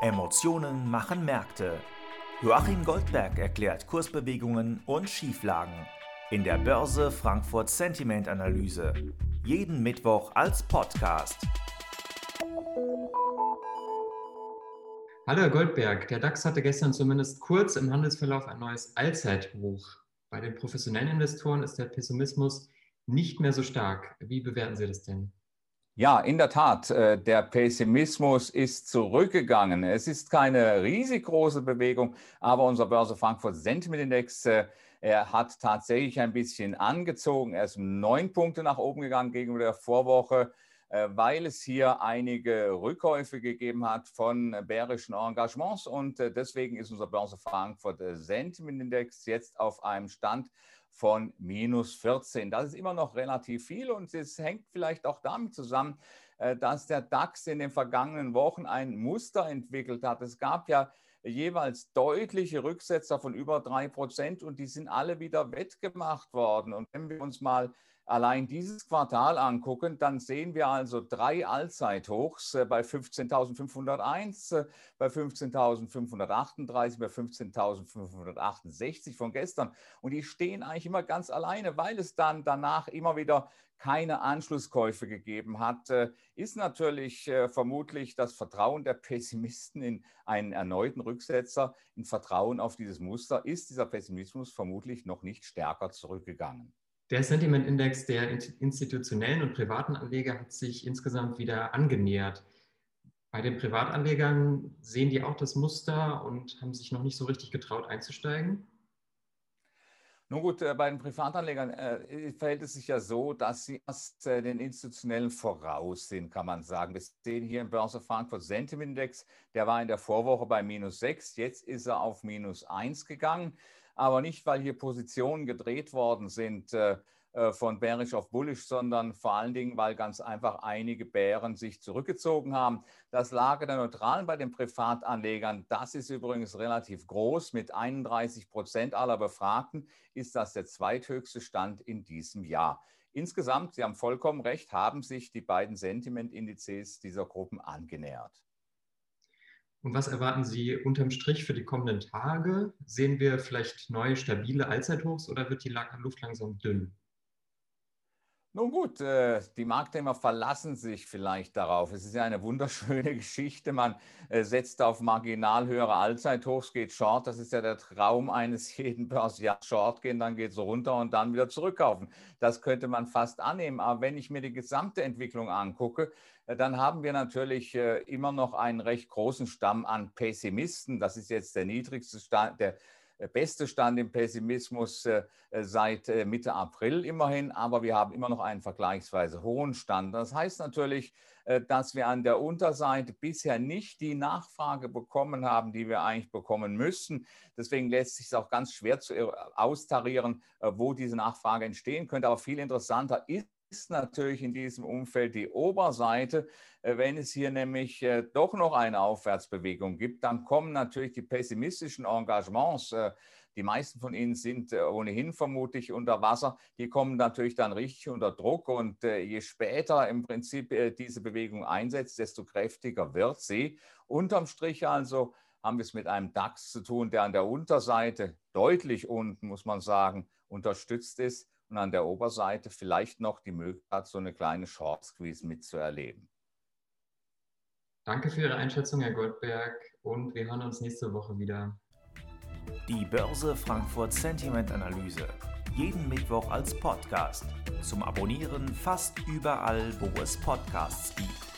Emotionen machen Märkte. Joachim Goldberg erklärt Kursbewegungen und Schieflagen in der Börse Frankfurt Sentiment Analyse. Jeden Mittwoch als Podcast. Hallo Herr Goldberg, der DAX hatte gestern zumindest kurz im Handelsverlauf ein neues Allzeithoch. Bei den professionellen Investoren ist der Pessimismus nicht mehr so stark. Wie bewerten Sie das denn? Ja, in der Tat, äh, der Pessimismus ist zurückgegangen. Es ist keine riesig große Bewegung, aber unser Börse Frankfurt Sentiment Index äh, er hat tatsächlich ein bisschen angezogen. Er ist neun Punkte nach oben gegangen gegenüber der Vorwoche, äh, weil es hier einige Rückkäufe gegeben hat von bärischen Engagements. Und deswegen ist unser Börse Frankfurt Sentiment Index jetzt auf einem Stand von minus 14. Das ist immer noch relativ viel und es hängt vielleicht auch damit zusammen, äh, dass der DAX in den vergangenen Wochen ein Muster entwickelt hat. Es gab ja jeweils deutliche Rücksetzer von über drei Prozent und die sind alle wieder wettgemacht worden. Und wenn wir uns mal allein dieses Quartal angucken, dann sehen wir also drei Allzeithochs äh, bei 15.501, äh, bei 15.538, bei 15.568 von gestern. Und die stehen eigentlich immer ganz alleine, weil es dann danach immer wieder keine Anschlusskäufe gegeben hat, äh, ist natürlich vermutlich das Vertrauen der Pessimisten in einen erneuten Rücksetzer, in Vertrauen auf dieses Muster, ist dieser Pessimismus vermutlich noch nicht stärker zurückgegangen. Der Sentiment-Index der institutionellen und privaten Anleger hat sich insgesamt wieder angenähert. Bei den Privatanlegern sehen die auch das Muster und haben sich noch nicht so richtig getraut einzusteigen? Nun gut, äh, bei den Privatanlegern äh, verhält es sich ja so, dass sie erst äh, den institutionellen voraus sind, kann man sagen. Wir sehen hier im Börse Frankfurt Sentiment Index, der war in der Vorwoche bei minus 6, jetzt ist er auf minus 1 gegangen aber nicht, weil hier Positionen gedreht worden sind äh, äh, von bärisch auf bullisch, sondern vor allen Dingen, weil ganz einfach einige Bären sich zurückgezogen haben. Das Lager der Neutralen bei den Privatanlegern, das ist übrigens relativ groß. Mit 31 Prozent aller Befragten ist das der zweithöchste Stand in diesem Jahr. Insgesamt, Sie haben vollkommen recht, haben sich die beiden Sentimentindizes dieser Gruppen angenähert. Und was erwarten Sie unterm Strich für die kommenden Tage? Sehen wir vielleicht neue stabile Allzeithochs oder wird die Luft langsam dünn? Nun gut, äh, die Marktteilnehmer verlassen sich vielleicht darauf. Es ist ja eine wunderschöne Geschichte. Man äh, setzt auf marginal höhere Allzeithochs, geht short. Das ist ja der Traum eines jeden Börsiers. Short gehen, dann geht es runter und dann wieder zurückkaufen. Das könnte man fast annehmen. Aber wenn ich mir die gesamte Entwicklung angucke, äh, dann haben wir natürlich immer noch einen recht großen Stamm an Pessimisten. Das ist jetzt der niedrigste Stand, der beste Stand im Pessimismus äh, äh, seit Mitte April immerhin, aber wir haben immer noch einen vergleichsweise hohen Stand. Das heißt natürlich, dass wir an der Unterseite bisher nicht die Nachfrage bekommen haben, die wir eigentlich bekommen müssen. Deswegen lässt sich es auch ganz schwer zu austarieren, wo diese Nachfrage entstehen könnte. Aber viel interessanter ist ist natürlich in diesem Umfeld die Oberseite. Äh, wenn es hier nämlich äh, doch noch eine Aufwärtsbewegung gibt, dann kommen natürlich die pessimistischen Engagements, äh, die meisten von ihnen sind ohnehin vermutlich unter Wasser, die kommen natürlich dann richtig unter Druck und je später im Prinzip diese Bewegung einsetzt, desto kräftiger wird sie. Unterm Strich also haben wir es mit einem DAX zu tun, der an der Unterseite deutlich unten, muss man sagen, unterstützt ist und an der Oberseite vielleicht noch die Möglichkeit, so eine kleine Short Squeeze mitzuerleben. Danke für Ihre Einschätzung, Herr Goldberg, und wir hören uns nächste Woche wieder. Die Börse Frankfurt Sentiment Analyse. Jeden Mittwoch als Podcast. Zum Abonnieren fast überall, wo es Podcasts gibt.